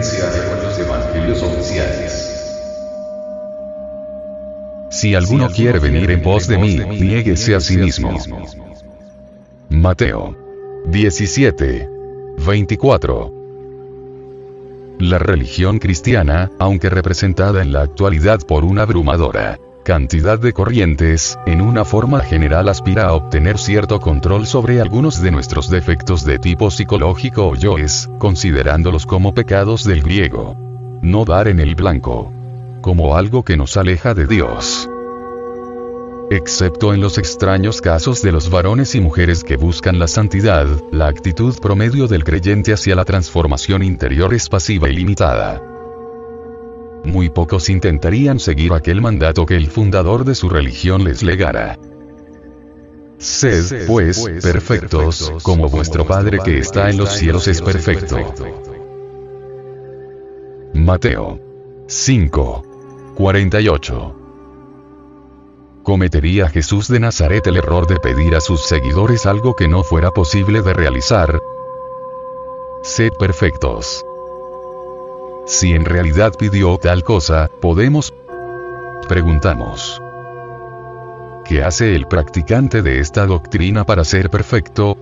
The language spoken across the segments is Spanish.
coherencia con los evangelios oficiales. Si alguno quiere venir en pos de mí, niéguese a sí mismo. Mateo 17. 24. La religión cristiana, aunque representada en la actualidad por una abrumadora cantidad de corrientes, en una forma general aspira a obtener cierto control sobre algunos de nuestros defectos de tipo psicológico o yoes, considerándolos como pecados del griego. No dar en el blanco. Como algo que nos aleja de Dios. Excepto en los extraños casos de los varones y mujeres que buscan la santidad, la actitud promedio del creyente hacia la transformación interior es pasiva y limitada. Muy pocos intentarían seguir aquel mandato que el fundador de su religión les legara. Sed, pues, perfectos, como vuestro Padre que está en los cielos es perfecto. Mateo 5. 48. ¿Cometería Jesús de Nazaret el error de pedir a sus seguidores algo que no fuera posible de realizar? Sed perfectos. Si en realidad pidió tal cosa, podemos preguntamos. ¿Qué hace el practicante de esta doctrina para ser perfecto?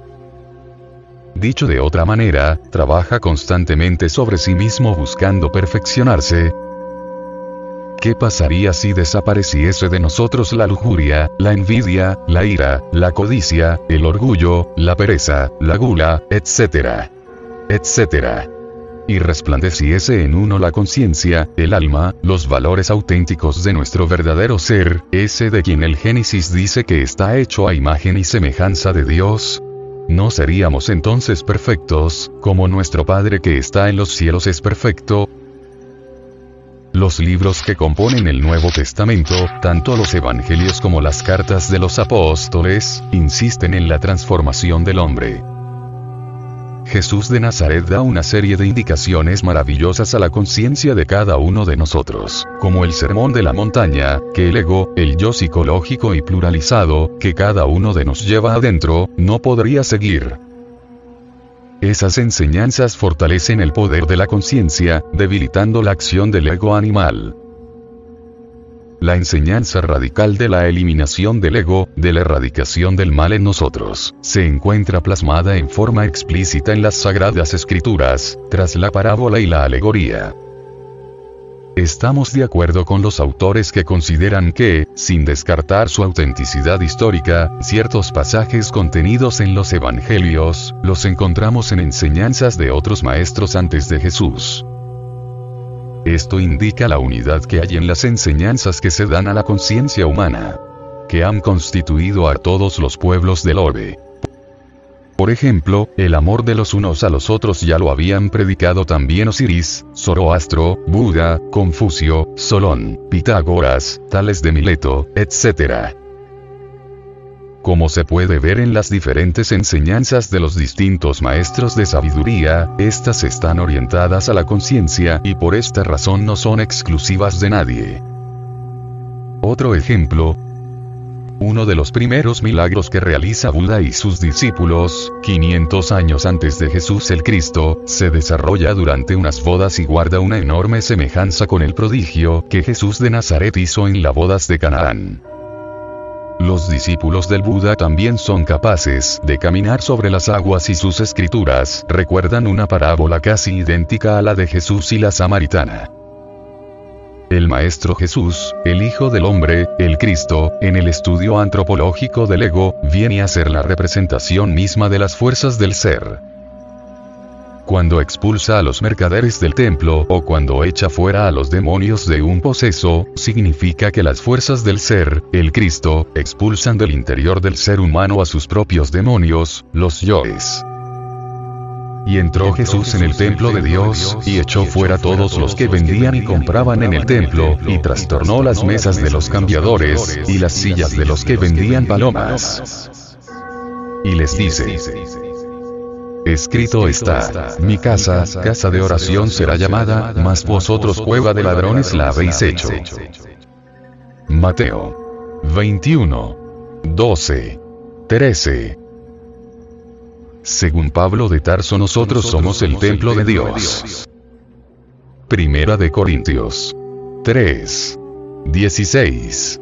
Dicho de otra manera, trabaja constantemente sobre sí mismo buscando perfeccionarse. ¿Qué pasaría si desapareciese de nosotros la lujuria, la envidia, la ira, la codicia, el orgullo, la pereza, la gula, etcétera? etcétera? Y resplandeciese en uno la conciencia, el alma, los valores auténticos de nuestro verdadero ser, ese de quien el Génesis dice que está hecho a imagen y semejanza de Dios. ¿No seríamos entonces perfectos, como nuestro Padre que está en los cielos es perfecto? Los libros que componen el Nuevo Testamento, tanto los Evangelios como las cartas de los apóstoles, insisten en la transformación del hombre. Jesús de Nazaret da una serie de indicaciones maravillosas a la conciencia de cada uno de nosotros, como el sermón de la montaña, que el ego, el yo psicológico y pluralizado, que cada uno de nos lleva adentro, no podría seguir. Esas enseñanzas fortalecen el poder de la conciencia, debilitando la acción del ego animal. La enseñanza radical de la eliminación del ego, de la erradicación del mal en nosotros, se encuentra plasmada en forma explícita en las sagradas escrituras, tras la parábola y la alegoría. Estamos de acuerdo con los autores que consideran que, sin descartar su autenticidad histórica, ciertos pasajes contenidos en los evangelios, los encontramos en enseñanzas de otros maestros antes de Jesús. Esto indica la unidad que hay en las enseñanzas que se dan a la conciencia humana. Que han constituido a todos los pueblos del orbe. Por ejemplo, el amor de los unos a los otros ya lo habían predicado también Osiris, Zoroastro, Buda, Confucio, Solón, Pitágoras, Tales de Mileto, etc. Como se puede ver en las diferentes enseñanzas de los distintos maestros de sabiduría, estas están orientadas a la conciencia y por esta razón no son exclusivas de nadie. Otro ejemplo, uno de los primeros milagros que realiza Buda y sus discípulos, 500 años antes de Jesús el Cristo, se desarrolla durante unas bodas y guarda una enorme semejanza con el prodigio que Jesús de Nazaret hizo en las bodas de Canaán. Los discípulos del Buda también son capaces de caminar sobre las aguas y sus escrituras recuerdan una parábola casi idéntica a la de Jesús y la samaritana. El Maestro Jesús, el Hijo del Hombre, el Cristo, en el estudio antropológico del ego, viene a ser la representación misma de las fuerzas del ser cuando expulsa a los mercaderes del templo o cuando echa fuera a los demonios de un poseso, significa que las fuerzas del ser, el Cristo, expulsan del interior del ser humano a sus propios demonios, los yoes. Y entró Jesús en el templo de Dios, y echó fuera todos los que vendían y compraban en el templo, y trastornó las mesas de los cambiadores, y las sillas de los que vendían palomas. Y les dice, Escrito está, mi casa, casa de oración será llamada, mas vosotros cueva de ladrones la habéis hecho. Mateo 21, 12, 13. Según Pablo de Tarso nosotros somos el templo de Dios. Primera de Corintios 3. 16.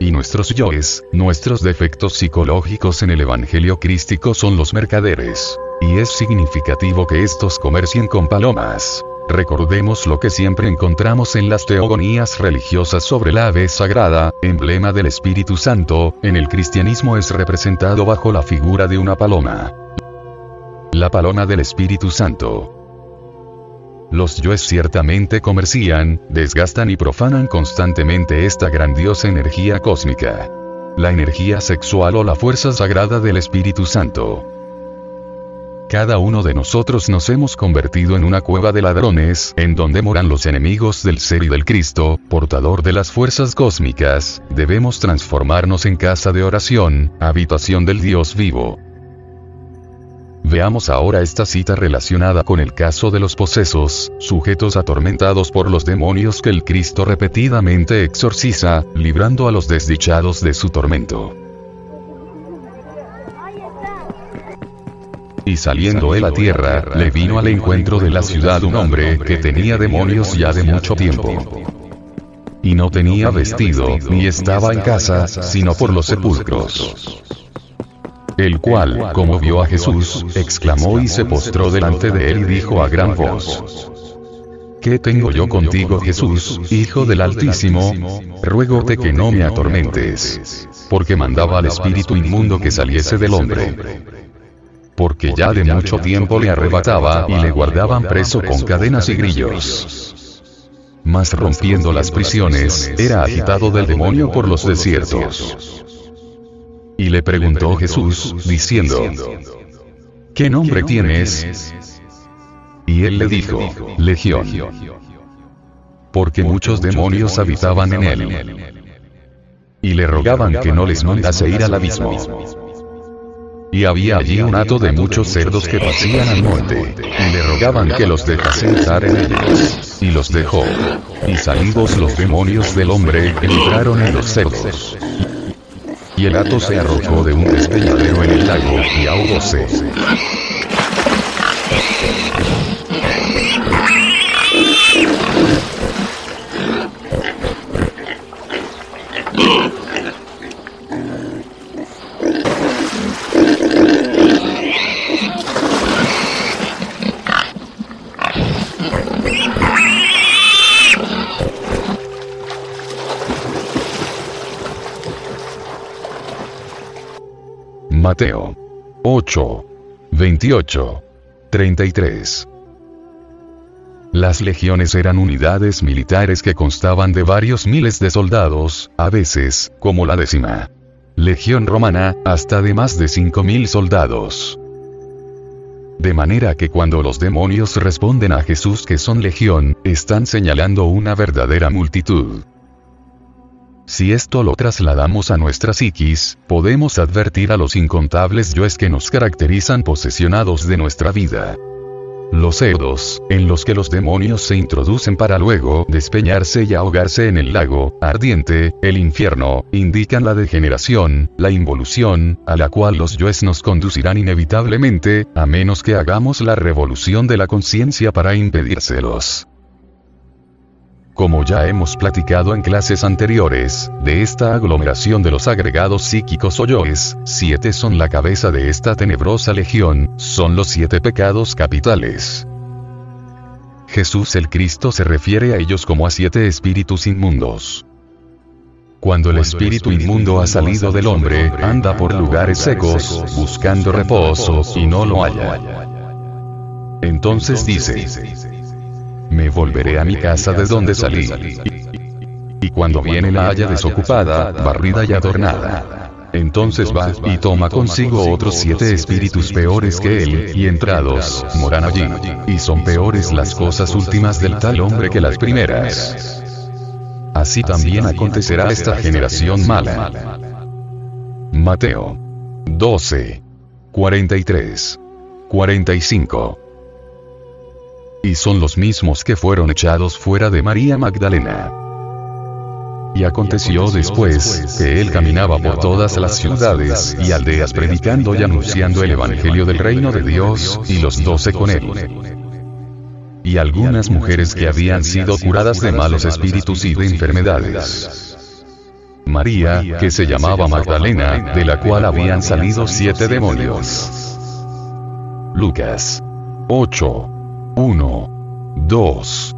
Y nuestros yoes, nuestros defectos psicológicos en el Evangelio crístico son los mercaderes. Y es significativo que estos comercien con palomas. Recordemos lo que siempre encontramos en las teogonías religiosas sobre la ave sagrada, emblema del Espíritu Santo, en el cristianismo es representado bajo la figura de una paloma. La paloma del Espíritu Santo. Los yoes ciertamente comercian, desgastan y profanan constantemente esta grandiosa energía cósmica. La energía sexual o la fuerza sagrada del Espíritu Santo. Cada uno de nosotros nos hemos convertido en una cueva de ladrones, en donde moran los enemigos del ser y del Cristo, portador de las fuerzas cósmicas, debemos transformarnos en casa de oración, habitación del Dios vivo. Veamos ahora esta cita relacionada con el caso de los posesos, sujetos atormentados por los demonios que el Cristo repetidamente exorciza, librando a los desdichados de su tormento. Y saliendo él a tierra, le vino al encuentro de la ciudad un hombre que tenía demonios ya de mucho tiempo. Y no tenía vestido, ni estaba en casa, sino por los sepulcros el cual, como vio a Jesús, exclamó y se postró delante de él y dijo a gran voz, ¿Qué tengo yo contigo Jesús, Hijo del Altísimo? Ruégote que no me atormentes. Porque mandaba al espíritu inmundo que saliese del hombre. Porque ya de mucho tiempo le arrebataba y le guardaban preso con cadenas y grillos. Mas rompiendo las prisiones, era agitado del demonio por los desiertos. Y le preguntó Jesús, diciendo, ¿qué nombre tienes? Y él le dijo, Legión. Porque muchos demonios habitaban en él. Y le rogaban que no les mandase ir al abismo. Y había allí un hato de muchos cerdos que pasían al norte, y le rogaban que los dejase entrar en ellos. Y los dejó. Y salidos los demonios del hombre, entraron en los cerdos y el gato se arrojó de un despeñadero en el lago y ahogóse. Mateo 8. 28. 33. Las legiones eran unidades militares que constaban de varios miles de soldados, a veces, como la décima. Legión romana, hasta de más de 5.000 soldados. De manera que cuando los demonios responden a Jesús que son legión, están señalando una verdadera multitud. Si esto lo trasladamos a nuestra psiquis, podemos advertir a los incontables yoes que nos caracterizan posesionados de nuestra vida. Los edos, en los que los demonios se introducen para luego despeñarse y ahogarse en el lago ardiente, el infierno, indican la degeneración, la involución, a la cual los yoes nos conducirán inevitablemente, a menos que hagamos la revolución de la conciencia para impedírselos. Como ya hemos platicado en clases anteriores, de esta aglomeración de los agregados psíquicos o yoes, siete son la cabeza de esta tenebrosa legión, son los siete pecados capitales. Jesús el Cristo se refiere a ellos como a siete espíritus inmundos. Cuando el espíritu inmundo ha salido del hombre, anda por lugares secos, buscando reposo, y no lo halla. Entonces dice, me volveré a mi casa de donde salí. Y cuando viene la haya desocupada, barrida y adornada. Entonces va y toma consigo otros siete espíritus peores que él, y entrados, moran allí. Y son peores las cosas últimas del tal hombre que las primeras. Así también acontecerá a esta generación mala. Mateo 12. 43. 45 y son los mismos que fueron echados fuera de María Magdalena. Y aconteció después, que él caminaba por todas las ciudades y aldeas predicando y anunciando el Evangelio del reino de Dios, y los doce con él. y algunas mujeres que habían sido curadas de malos espíritus y de enfermedades. María, que se llamaba Magdalena, de la cual habían salido siete demonios. Lucas 8. 1. 2.